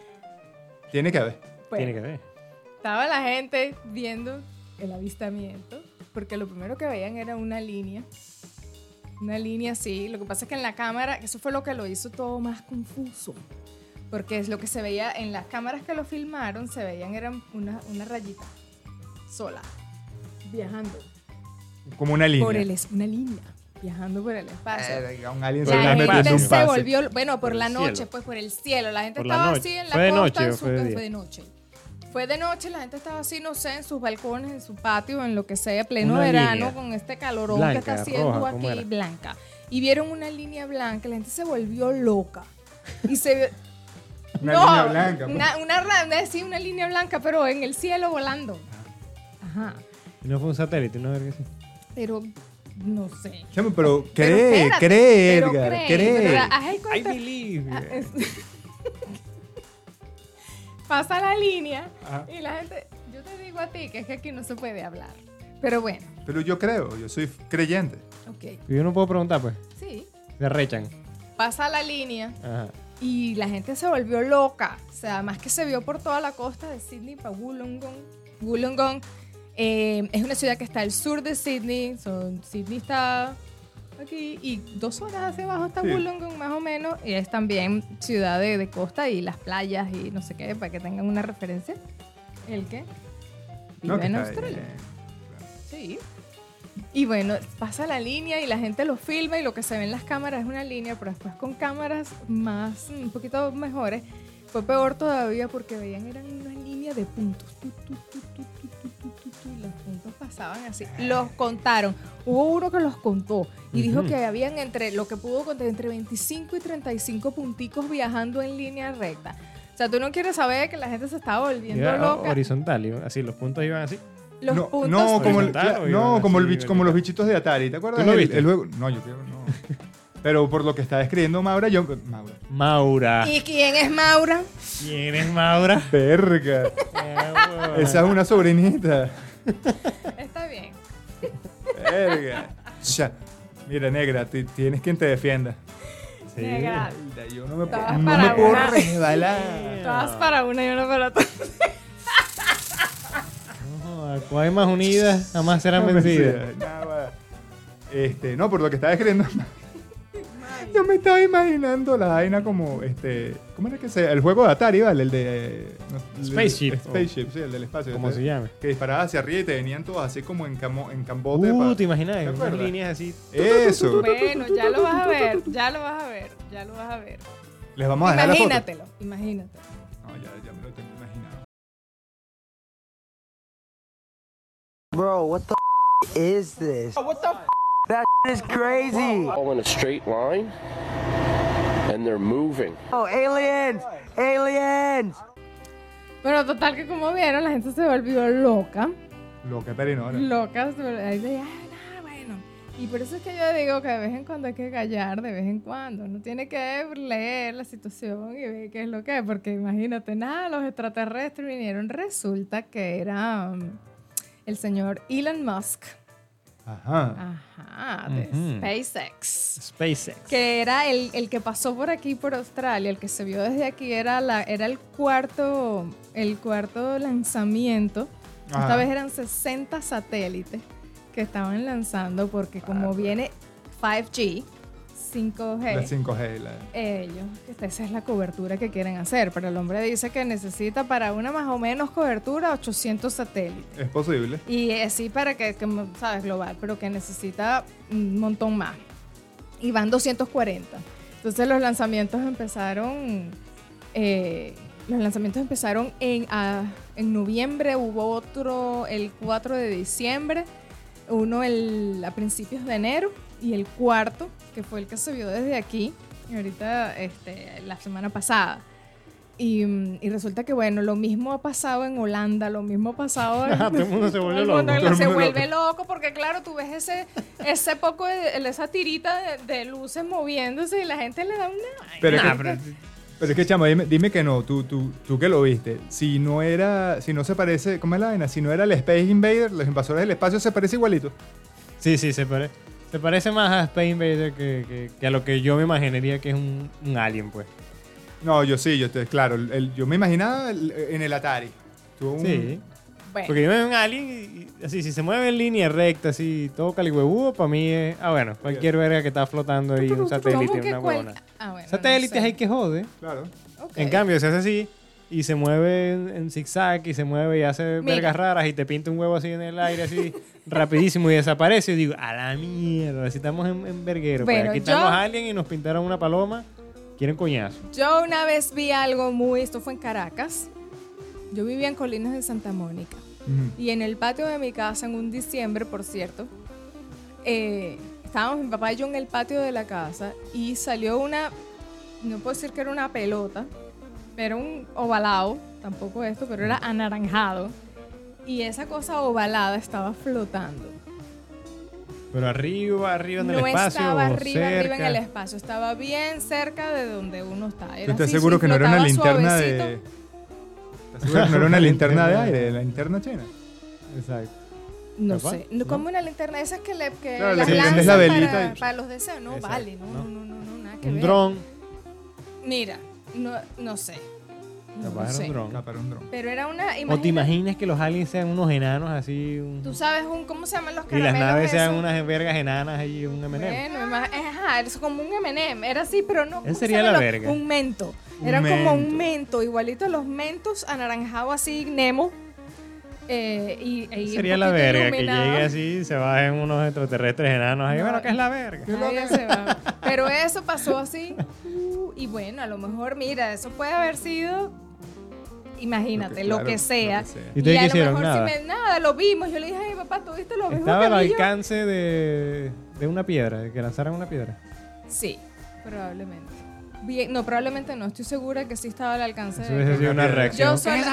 Tiene que haber. Pues, Tiene que haber. Estaba la gente viendo el avistamiento, porque lo primero que veían era una línea una línea así. Lo que pasa es que en la cámara, eso fue lo que lo hizo todo más confuso. Porque es lo que se veía en las cámaras que lo filmaron, se veían eran una, una rayita sola, viajando. Como una línea. Por el, es- una línea, viajando por el espacio. Verga, un alien La gente un se volvió, bueno, por, Por la noche, cielo. pues por el cielo. La gente Por estaba noche. así en la ¿Fue de costa. noche en o su fue de ca- día? fue de noche. Fue de noche, la gente estaba así, no sé, en sus balcones, en su patio, en lo que sea, pleno Una verano, línea. con este calorón Blanca, que está haciendo roja, ¿cómo aquí, era? blanca. Y vieron una línea blanca, la gente se volvió loca. Y se Una no, línea blanca. pues. Una, una, ra- sí, una línea blanca, pero en el cielo volando. Ajá. Y no fue un satélite, no ver que sí. Pero no sé. Chamo, pero Pero cree, espérate, cree, pero Edgar, cree, cree. pero I believe. Pasa la línea Ajá. y la gente, yo te digo a ti que es que aquí no se puede hablar. Pero bueno, Pero yo creo, yo soy creyente. ok, Yo no puedo preguntar, pues. sí. Se rechan. Pasa la línea Ajá. y la gente se volvió loca. O sea, además que se vio por toda la costa de Sydney para Wollongong. Wollongong eh, es una ciudad que está al sur de Sydney. Son, Sydney está aquí y dos horas hacia abajo está Sí. Wollongong más o menos. Y es también ciudad de, de costa y las playas y no sé qué, para que tengan una referencia. ¿El qué? Vive que en Australia. Sí. Y bueno, pasa la línea y la gente lo filma y lo que se ve en las cámaras es una línea, pero después con cámaras más, un poquito mejores, fue peor todavía porque veían eran una línea de puntos. Tu, tu, pasaban así. Los contaron. Hubo uno que los contó y dijo que habían entre, lo que pudo contar, entre 25 y 35 punticos viajando en línea recta. O sea, tú no quieres saber que la gente se estaba volviendo Era loca. horizontal, iba así, los puntos iban así. Los no, puntos no, como, el- no, como, el bich- como los bichitos de Atari, ¿te acuerdas? ¿Tú lo viste? el no, yo creo no. Pero por lo que está describiendo Maura, yo... Maura. Maura. ¿Y quién es Maura? ¿Quién es Maura? Verga. Esa es una sobrinita. Verga. Ya. Mira, negra, ti- tienes quien te defienda. Sí. Negra. Yo no me, no para me puedo una. resbalar. Todas para una y una para otra. No, cuando hay más unidas, jamás serán No, vencidas. nada. Este, no, por lo que está describiendo. Yo me estaba imaginando la vaina como, este, ¿cómo era que se El juego de Atari, ¿vale? El de... eh, el- Spaceship, Spaceship, sí, el del espacio. Como este, se llame. Que disparabas hacia arriba y te venían todos así como en, camo, en cambote. Uh, pa- te imaginas, ¿Te unas líneas así. Eso. Bueno, ya lo vas a ver, ya lo vas a ver, ya lo vas a ver. Les vamos a dejar la foto. Imagínatelo, imagínatelo. No, ya, ya me lo tengo imaginado. Bro, what the is this? what the That is crazy. all in a straight line and they're moving. Oh, aliens! Aliens! Pero total que como vieron, la gente se volvió loca. Lo que perino, Loca, se vol- ahí de, "Ah, bueno. Y por eso es que yo digo que de vez en cuando hay que callar, de vez en cuando. Uno tiene que leer la situación y ver qué es lo que es. Porque imagínate, nada, los extraterrestres vinieron. Resulta que era um, el señor Elon Musk. Ajá. Ajá, de Ujú. SpaceX. SpaceX. Que era el, el que pasó por aquí, por Australia, el que se vio desde aquí, era, la, era el cuarto el cuarto lanzamiento. Esta Ajá. vez eran 60 satélites que estaban lanzando porque como viene 5G, 5G, La 5G. La... ellos, que esa es la cobertura que quieren hacer. Pero el hombre dice que necesita para una más o menos cobertura 800 satélites. Es posible. Y así para que, que, sabes, global, pero que necesita un montón más. Y van 240. Entonces los lanzamientos empezaron, eh, los lanzamientos empezaron en, ah, en noviembre, hubo otro el 4 de diciembre, uno el, a principios de enero y el cuarto, que fue el que se vio desde aquí, y ahorita este, la semana pasada. Y, y resulta que, bueno, lo mismo ha pasado en Holanda, lo mismo ha pasado en... Todo el mundo se vuelve el loco. Todo el se mundo vuelve loco porque claro, tú ves ese, ese poco de, esa tirita de, de luces moviéndose y la gente le da una... Pero, es Nah, que, pero- pero es que, chamo, dime, dime que no. Tú, tú, tú que lo viste. Si no era... Si no se parece... ¿Cómo es la vaina? Si no era el Space Invader, los invasores del espacio se parece igualito. Sí, sí, se, pare- se parece más a Space Invader que, que- que a lo que yo me imaginaría que es un, un alien, pues. No, yo sí, yo estoy claro. el- el- yo me imaginaba el- en el Atari. Tuvo un- Sí. Bueno, Porque yo me veo un alien y, y así, si se mueve en línea recta, así, todo calihuevudo, para mí es... Ah, bueno, cualquier verga que está flotando ahí, un ¿cómo satélite, que una cual- huevona. Ah, bueno, Satélites no sé. hay que joder. Claro. Ok. En cambio, se hace así y se mueve en, en zigzag y se mueve y hace Mira. vergas raras y te pinta un huevo así en el aire, así rapidísimo y desaparece. Y digo, a la mierda, si estamos en, en verguero. Bueno, Bueno, aquí están yo- los aliens y nos pintaron una paloma. Quieren coñazo. Yo una vez vi algo muy... Esto fue en Caracas. Yo vivía en Colinas de Santa Mónica. Ujú. Y en el patio de mi casa, en un diciembre, por cierto, eh, estábamos mi papá y yo en el patio de la casa y salió una, no puedo decir que era una pelota, pero un ovalado, tampoco esto, pero era anaranjado. Y esa cosa ovalada estaba flotando. Pero arriba, arriba en el No espacio. estaba o arriba, arriba en cerca. el espacio, estaba bien cerca de donde uno está. Era ¿Tú estás así, seguro sí, que no era una linterna suavecito. de... ¿Estás seguro que no era una linterna de aire? La linterna china. Exacto. No ¿Capaz? sé, no, como una linterna, esas que, le, que Claro, las prendes lanzan la velita para, y- para los deseos. No, Exacto, vale, no, ¿no? no, no, no, no, nada que Un ver. dron. Mira, no, no sé. No Capaz era sé. un dron. Para un dron. Pero era una. O te imagina- imaginas que los aliens sean unos enanos así. un- Tú sabes un, cómo se llaman los y caramelos. las naves sean unas vergas enanas ahí, un M&M. Bueno, ajá, es como un M&M, era así, pero no. ¿cómo Ese se sería la verga. Un mento. Un Era como un mento. mento, igualito a los mentos anaranjado así, Nemo. Eh, y, y Sería la verga iluminado. que llegue así y se bajen unos extraterrestres enanos ahí. No. Bueno, ¿qué es la verga? Nadie se va. Pero eso pasó así. uh, y bueno, a lo mejor, mira, eso puede haber sido, imagínate, lo que, claro, sea. lo que sea. ¿Y a lo hicieron? mejor Nada. si me, nada, lo vimos. Yo le dije, ay papá, ¿tú viste lo mismo Estaba al que vi yo?" alcance de, de una piedra, de que lanzaran una piedra. Sí, probablemente. Bien, no, probablemente no. Estoy segura que sí estaba al alcance. Eso de- hubiese sido una Yo reacción. Yo solo,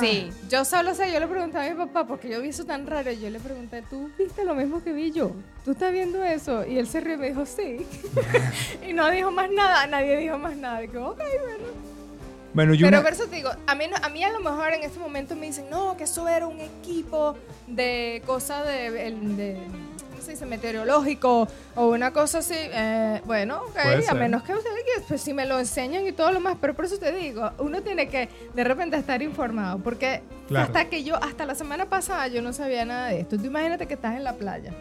Sí, yo solo sé, yo le pregunté a mi papá porque yo vi eso tan raro. Yo le pregunté, ¿tú viste lo mismo que vi yo? ¿Tú estás viendo eso? Y él se rió y me dijo, sí. y no dijo más nada, nadie dijo más nada. Y como, ok, bueno. Bueno, yo Pero una- por eso te digo, a mí, a mí a lo mejor en este momento me dicen, no, que eso era un equipo de cosas de, de ¿cómo se dice? Meteorológico o una cosa así. Eh, bueno, ok, Puede a menos que ustedes, pues si me lo enseñan y todo lo más, pero por eso te digo, uno tiene que de repente estar informado, porque Claro. hasta que yo, hasta la semana pasada yo no sabía nada de esto. Tú imagínate que estás en la playa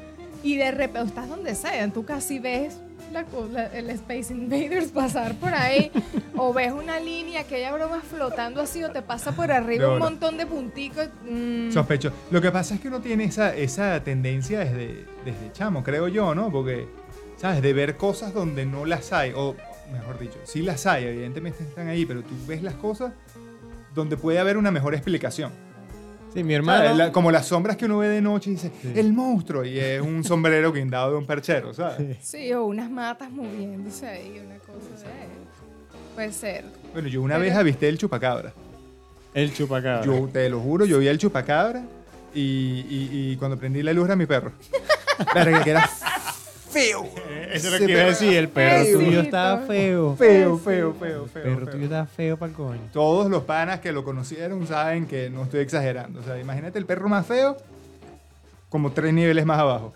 y de repente, estás donde sea, tú casi ves la la- el Space Invaders pasar por ahí, o ves una línea que haya bromas flotando así, o te pasa por arriba un montón de punticos. mm, Sospecho. Lo que pasa es que uno tiene esa, esa tendencia desde, desde chamo, creo yo, ¿no? Porque, ¿sabes? De ver cosas donde no las hay, o mejor dicho, sí las hay, evidentemente están ahí, pero tú ves las cosas donde puede haber una mejor explicación. Sí, mi ¿Sabes? hermano. La- como las sombras que uno ve de noche y dice, Sí. el monstruo, y es un sombrero guindado de un perchero, ¿sabes? Sí, o unas matas moviéndose ahí, una cosa de... Puede ser. Bueno, yo una Pero- vez avisté el chupacabra. El chupacabra. Yo te lo juro, yo vi el chupacabra y, y- y cuando prendí la luz era mi perro. Verga, que era feo. Eso es lo que iba a perro decir. El perro Feo. tuyo estaba feo. Feo, feo, feo, El feo. perro feo. tuyo estaba feo para el coño. Todos los panas que lo conocieron saben que no estoy exagerando. O sea, imagínate el perro más feo como tres niveles más abajo.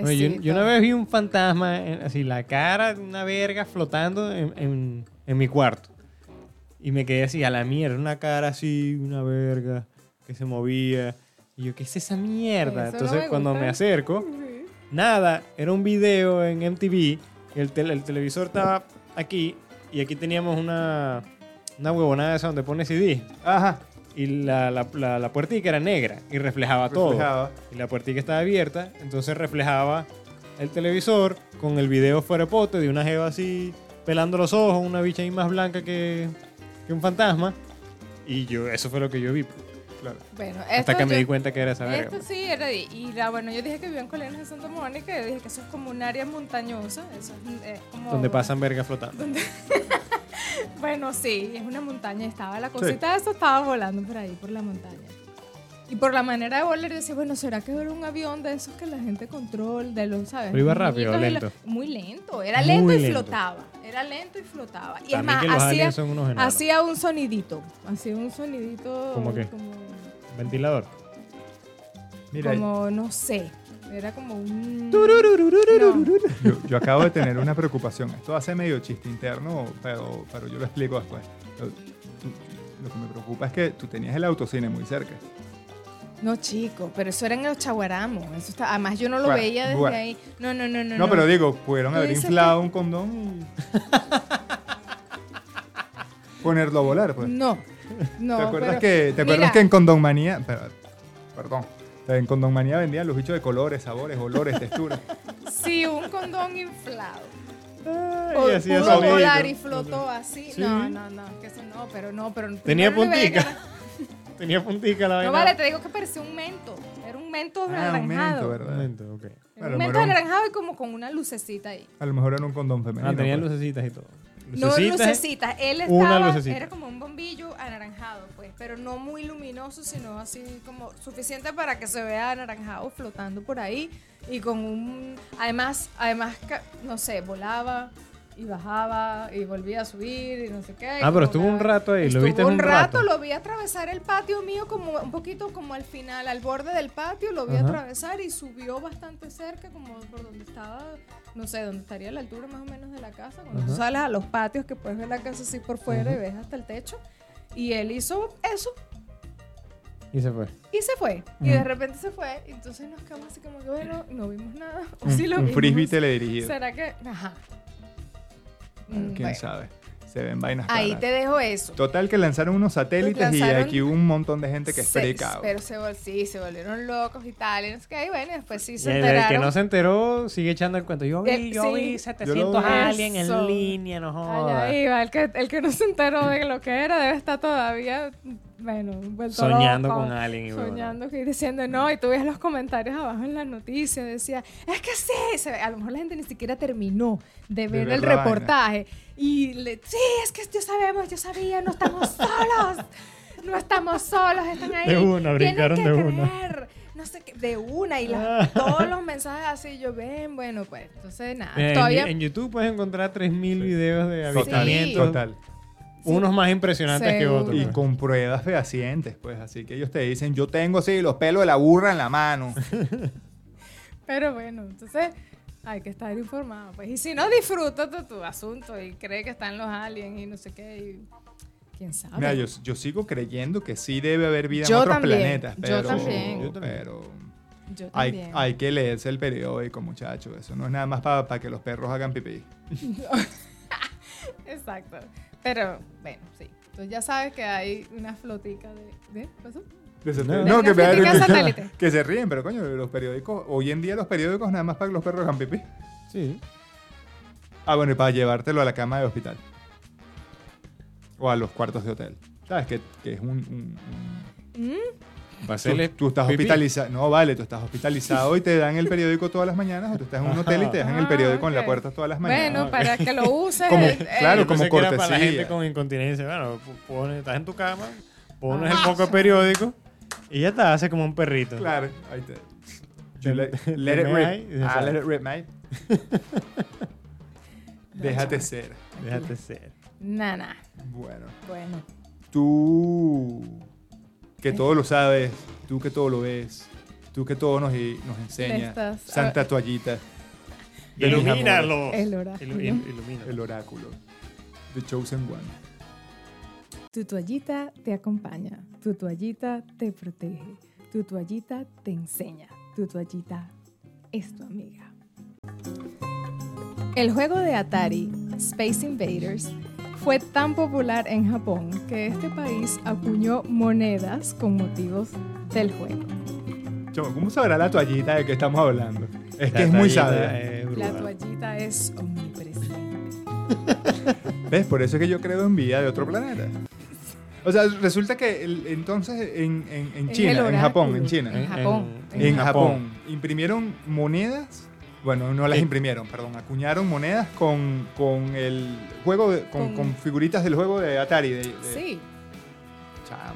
Yo, sí, yo una vez vi un fantasma, en- así la cara de una verga flotando en, en- en mi cuarto. Y me quedé así, a la mierda, una cara así, una verga, que se movía. Y yo, ¿qué es esa mierda? Eso no Entonces me cuando me acerco, Sí. Nada, era un video en MTV. el, el televisor estaba aquí y aquí teníamos una, una huevonada esa donde pone CD. Ajá. Y la, la, la, la puertica era negra y reflejaba, todo. Reflejaba. Y la puertica estaba abierta, entonces reflejaba el televisor con el video fuera de pote de una jeva así pelando los ojos, una bicha ahí más blanca que, que un fantasma. Y yo, eso fue lo que yo vi. Claro. Bueno, Hasta que me di cuenta que era esa verga. Esto sí era de, y la, bueno, yo dije que vivía en Colinas de Santa Mónica, y dije que eso es como un área montañosa, eso es, es como... Donde pasan vergas flotando. Bueno, sí, es una montaña, estaba la cosita de eso, estaba volando por ahí, por la montaña. Y por la manera de volar, yo decía, bueno, ¿será que era un avión de esos que la gente controla, de los, ¿sabes? Pero iba rápido lento. muy lento, era Muy lento y lento. flotaba, era lento y flotaba. Y es También más, que los hacía, aliens son unos enanos. hacía un sonidito, hacía un sonidito ¿Cómo qué? como, Ventilador. Mira, como, no sé, era como un... yo, yo acabo de tener una preocupación. Esto hace medio chiste interno, pero, pero yo lo explico después. Lo, tú- lo que me preocupa es que tú tenías el autocine muy cerca. No, chico, pero eso era en los chaguaramos. Eso está, además, yo no lo veía desde ahí. No, no, no, no. No, pero digo, pudieron haber inflado un condón y ponerlo a volar, pues. No, no. ¿Te acuerdas, pero- que, ¿te acuerdas mira, que en Condón Manía, pero- perdón, en Condón Manía vendían los bichos de colores, sabores, olores, texturas? Sí, un condón inflado. Ay, pudo sonido. volar y flotó así. Sí. No, no, no, que eso no, pero no, pero Tenía puntica. Tenía puntica la vaina. No vale, te digo que parecía un mento. Era un mento Ah, un anaranjado. mento, Un ¿verdad? momento, ok. Era A lo un mento anaranjado y como con una lucecita ahí. A lo mejor era un condón femenino. Ah, tenía pues. lucecitas y todo. No lucecitas, él una estaba, lucecita. era como un bombillo anaranjado, pues, pero no muy luminoso, sino así como suficiente para que se vea anaranjado flotando por ahí y con un, además, además, no sé, volaba y bajaba y volvía a subir y no sé qué. Ah, pero estuvo un rato ahí, lo viste en un un rato, rato. lo vi atravesar el patio mío como un poquito como al final, al borde del patio, lo vi Ajá. atravesar y subió bastante cerca, como por donde estaba, no sé, donde estaría la altura más o menos de la casa. Cuando tú Ajá. sales a los patios que puedes ver la casa así por fuera y ves hasta el techo. Y él hizo eso Y se fue. y se fue. Y de repente se fue. Entonces nos quedamos así como que, bueno, no vimos nada. O Un, sí lo un vimos. frisbee teledirigido. ¿Será que? Ajá. Bueno, Mm, ¿Quién bueno. sabe? Se ven vainas Ahí te dejo eso. Total que lanzaron unos satélites Lanzaron- y aquí hubo un montón de gente que es Se- predicado. Pero se, vol- sí, se volvieron locos y tal. Y no sé qué. Y bueno, después sí Y se el, el enteraron. que no se enteró sigue echando el cuento. Yo vi, Eh, yo sí. vi Yo 700 lo vi. aliens Eso. en línea, no Allá jodas. iba. El que, el que no se enteró de lo que era debe estar todavía, bueno, vuelto Soñando loco. con alguien. y bueno. Soñando y diciendo no, y tú ves los comentarios abajo en las noticias, decía, es que sí, se ve- a lo mejor la gente ni siquiera terminó de ver, ver el vaina. reportaje. Y le, sí, es que ya sabemos, yo sabía, no estamos solos, no estamos solos, están ahí. De una, brincaron que de una. creer". No sé qué, de una, y la- todos los mensajes así, yo ven, bueno, pues, entonces nada, En, todavía... en YouTube puedes encontrar 3.000 videos de Total, avistamientos. total. Unos más impresionantes que otros. Y pues. con pruebas fehacientes, pues. Así que ellos te dicen, yo tengo así los pelos de la burra en la mano. Pero bueno, entonces hay que estar informado. Pues. Y si no, disfruta tu, tu asunto y cree que están los aliens y no sé qué. y quién sabe. Mira, yo, yo sigo creyendo que sí debe haber vida Yo en otros también, planetas. yo Pero, también. Yo también. Pero Yo Hay, también. hay que leerse el periódico, muchachos. Eso no es nada más para que los perros hagan pipí. Exacto. Pero, bueno, sí. Entonces ya sabes que hay una flotica de... ¿De? ¿Qué pasó? No. No, que, que- satélite. que se ríen, pero coño, los periódicos, hoy en día los periódicos nada más para que los perros hagan pipí. Sí. Ah, bueno, y para llevártelo a la cama de hospital. O a los cuartos de hotel. ¿Sabes? Que, que es un... un- un- Tú, estás hospitalizado. No, vale, tú estás hospitalizado y te dan el periódico todas las mañanas o tú estás en un hotel y te dejan el Ah, periódico en la puerta todas las mañanas. Bueno, para que lo uses. Como- eh, claro, Yo como era para la cortesía. gente con incontinencia. Bueno, p- pones, estás en tu cama, pones el poco periódico y ya te hace como un perrito. Claro, ahí te... Let, it rip. Ah, let it rip, mate. Déjate ser. Déjate ser. Nana. Bueno. Bueno. Tú que todo lo sabes, tú que todo lo ves, tú que todo nos, nos enseña. estás- Santa toallita. Ilumínalo. El oráculo. Ilu- il- ilumínalo. amores, El oráculo. The Chosen One. Tu toallita te acompaña, tu toallita te protege, tu toallita te enseña, tu toallita es tu amiga. El juego de Atari, Space Invaders, fue tan popular en Japón que este país acuñó monedas con motivos del juego. ¿cómo sabrá la toallita de que estamos hablando? Es que es muy sabia. es La toallita es omnipresente. ¿Ves? Por eso es que yo creo en vida de otro planeta. O sea, resulta que el- entonces en, en- en China, el en Japón, en China, En Japón. en Japón, imprimieron monedas. Bueno, no las Eh. imprimieron, perdón, acuñaron monedas con, con el juego, de- con, Con- con figuritas del juego de Atari. De, de- Sí, Chamo.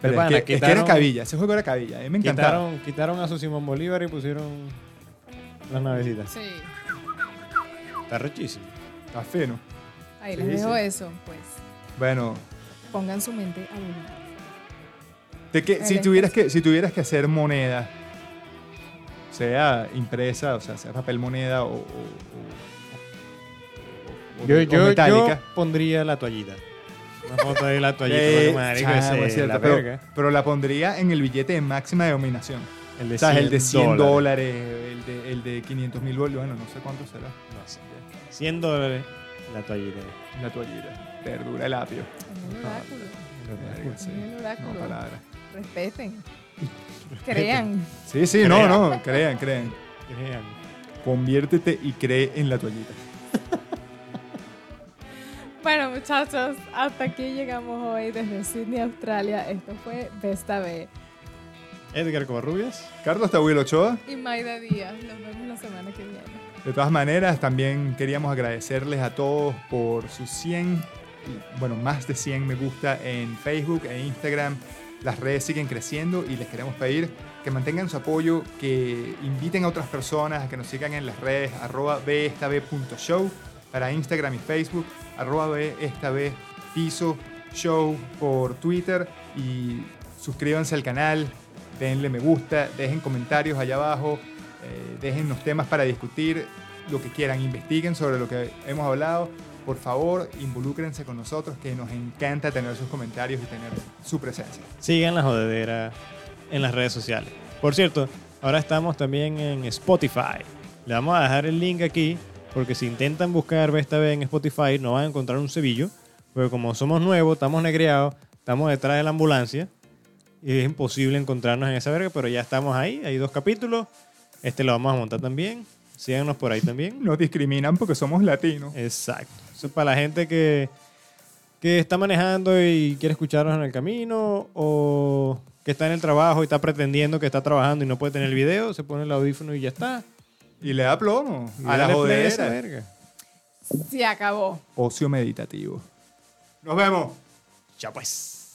Pero Pero pana, es, que, es que era cabilla, ese juego era cabilla. A mí me encantaba. Quitaron, quitaron a su Simón Bolívar y pusieron las navecitas. sí. Está rechísimo. Está fino. Ahí Sí, les dejo sí. eso, pues. Bueno, Pongan su mente a volar. de que, si, tuvieras que, si tuvieras que hacer moneda, sea impresa, o sea, sea papel moneda o, o- o- o- Yo, o yo, metálica. yo pondría la toallita. Una foto de la toallita. Eh, marico, chamo, ese es cierto, la pero, pero la pondría en el billete de máxima denominación. El de O sea, el de 100 dólares. dólares, el de, el de 500 mil bolívares, bueno, no sé cuánto será. No sé. 100 dólares la toallita. La toallita, verdura, el apio. Es el oráculo. Verga, sí. Es el No, oráculo. palabra. Respeten. Crean. Sí, sí, no, no, crean, crean. Crean. Conviértete y cree en la toallita. Bueno, muchachos, hasta aquí llegamos hoy desde Sydney, Australia. Esto fue Besta B. Edgar Covarrubias. Carlos Tabuelo Ochoa. Y Maida Díaz. Nos vemos la semana que viene. De todas maneras, también queríamos agradecerles a todos por sus 100, y, bueno, más de 100 me gusta en Facebook e Instagram. Las redes siguen creciendo y les queremos pedir que mantengan su apoyo, que inviten a otras personas a que nos sigan en las redes arroba para Instagram y Facebook, arroba piso show por Twitter y suscríbanse al canal, denle me gusta, dejen comentarios allá abajo, eh, dejen los temas para discutir, lo que quieran, investiguen sobre lo que hemos hablado. Por favor, involúcrense con nosotros, que nos encanta tener sus comentarios y tener su presencia. Sigan la jodedera en las redes sociales. Por cierto, ahora estamos también en Spotify. Le vamos a dejar el link aquí, porque si intentan buscar esta vez en Spotify, no van a encontrar un cebillo. Porque como somos nuevos, estamos negreados, estamos detrás de la ambulancia. Y es imposible encontrarnos en esa verga, pero ya estamos ahí. Hay dos capítulos. Este lo vamos a montar también. Síganos por ahí también. Nos discriminan porque somos latinos. Exacto. Eso es para la gente que, que está manejando y quiere escucharnos en el camino o que está en el trabajo y está pretendiendo que está trabajando y no puede tener el video, se pone el audífono y ya está. Y le da plomo Y a la dale play a esa jodedera. verga. Se acabó. Ocio meditativo. Nos vemos. Ya pues.